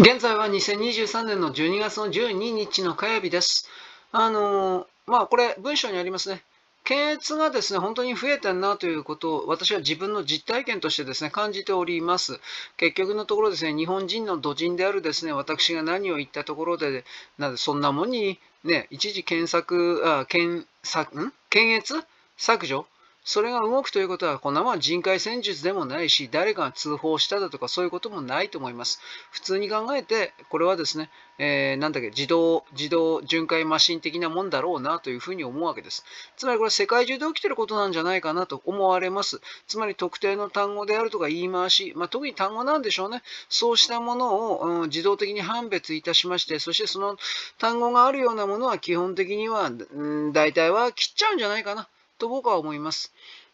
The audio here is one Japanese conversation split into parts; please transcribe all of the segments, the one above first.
現在は2023年の12月の12日の火曜日です。あの、まあ、これ、文章にありますね。検閲がですね、本当に増えてるなということを、私は自分の実体験としてですね、感じております。結局のところですね、日本人の土人であるですね、私が何を言ったところで、なそんなもんに、ね、一時検索、あ検索、ん？検閲削除それが動くということは、こんなもん人海戦術でもないし、誰かが通報しただとか、そういうこともないと思います。普通に考えて、これはですね、えー、なんだっけ、自動、自動巡回マシン的なもんだろうなというふうに思うわけです。つまりこれ世界中で起きてることなんじゃないかなと思われます。つまり特定の単語であるとか言い回し、まあ、特に単語なんでしょうね。そうしたものを、うん、自動的に判別いたしまして、そしてその単語があるようなものは基本的には、うん、大体は切っちゃうんじゃないかな。と僕は思います。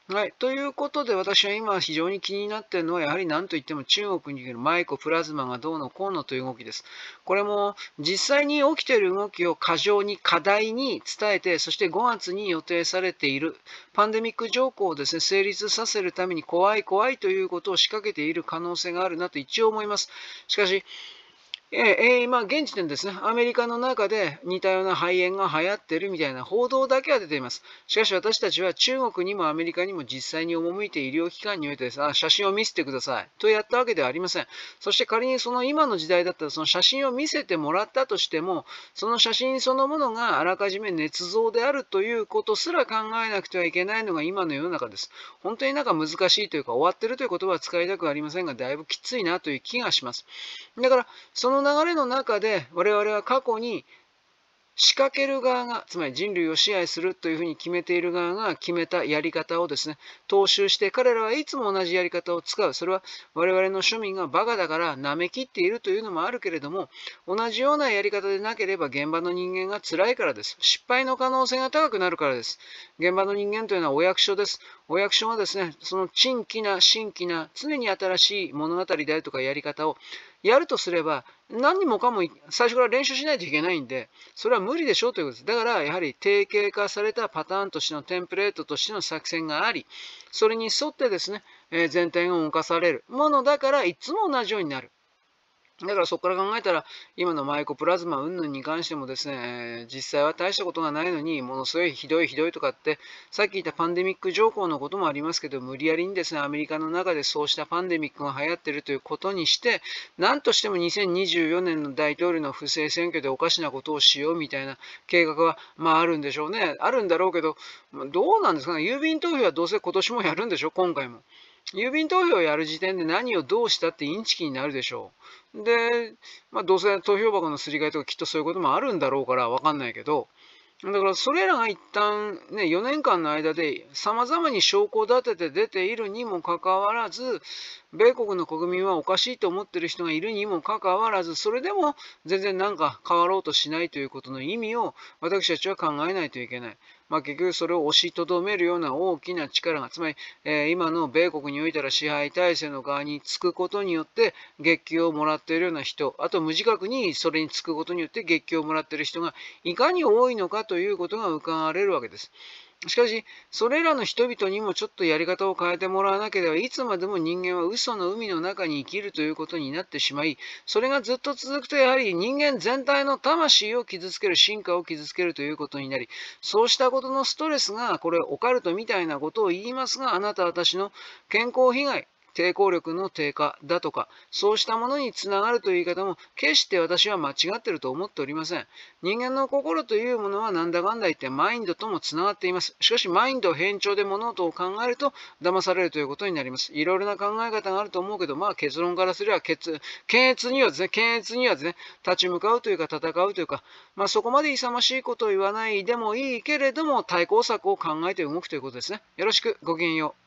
はい。ということで、私は今非常に気になっているのは、やはり何といっても中国にいるマイコプラズマがどうのこうのという動きです。これも実際に起きている動きを過剰に、過大に伝えて、そして5月に予定されているパンデミック条項をですね、成立させるために怖い怖いということを仕掛けている可能性があるなと一応思います。しかし、えー、今、現時点ですね、アメリカの中で似たような肺炎が流行ってるみたいな報道だけは出ています。しかし私たちは中国にもアメリカにも実際に赴いて医療機関においてですあ写真を見せてくださいとやったわけではありません。そして仮にその今の時代だったらその写真を見せてもらったとしても、その写真そのものがあらかじめ捏造であるということすら考えなくてはいけないのが今の世の中です。本当になんか難しいというか終わってるという言葉は使いたくありませんが、だいぶきついなという気がします。だから、そのの流れの中で我々は過去に仕掛ける側が、つまり人類を支配するというふうに決めている側が決めたやり方をですね、踏襲して、彼らはいつも同じやり方を使う。それは我々の庶民がバカだから舐めきっているというのもあるけれども、同じようなやり方でなければ現場の人間が辛いからです。失敗の可能性が高くなるからです。現場の人間というのはお役所です。お役所はですね、その珍奇な、新規な、常に新しい物語であるとかやり方をやるとすれば、何もかも最初から練習しないといけないんで、それは無理でしょうということです。だから、やはり定型化されたパターンとしてのテンプレートとしての作戦があり、それに沿ってですね、え全体が動かされるものだから、いつも同じようになる。だからそこから考えたら、今のマイコプラズマ云々に関してもですね、実際は大したことがないのに、ものすごいひどいひどいとかって、さっき言ったパンデミック条項のこともありますけど、無理やりにですね、アメリカの中でそうしたパンデミックが流行ってるということにして、何としても2024年の大統領の不正選挙でおかしなことをしようみたいな計画は、まああるんでしょうね。あるんだろうけど、どうなんですかね。郵便投票はどうせ今年もやるんでしょ、今回も。郵便投票をやる時点で何をどうしたってインチキになるでしょう。で、まあ、どうせ投票箱のすり替えとかきっとそういうこともあるんだろうからわかんないけど、だからそれらが一旦ね、4年間の間で様々に証拠を立てて出ているにもかかわらず、米国の国民はおかしいと思っている人がいるにもかかわらず、それでも全然なんか変わろうとしないということの意味を私たちは考えないといけない。まあ、結局それを押しとどめるような大きな力が、つまり、え、今の米国においては支配体制の側につくことによって月給をもらっているような人、あと無自覚にそれにつくことによって月給をもらっている人がいかに多いのかということが伺われるわけです。しかし、それらの人々にもちょっとやり方を変えてもらわなければ、いつまでも人間は嘘の海の中に生きるということになってしまい、それがずっと続くと、やはり人間全体の魂を傷つける、進化を傷つけるということになり、そうしたことのストレスが、これ、オカルトみたいなことを言いますが、あなた、私の健康被害、抵抗力の低下だとか、そうしたものにつながるという言い方も、決して私は間違ってると思っておりません。人間の心というものはなんだかんだ言ってマインドともつながっています。しかし、マインド変調で物事を考えると騙されるということになります。いろいろな考え方があると思うけど、まあ結論からすれば、検閲にはですね、検閲にはですね、立ち向かうというか戦うというか、まあそこまで勇ましいことを言わないでもいいけれども、対抗策を考えて動くということですね。よろしく、ごきげんよう。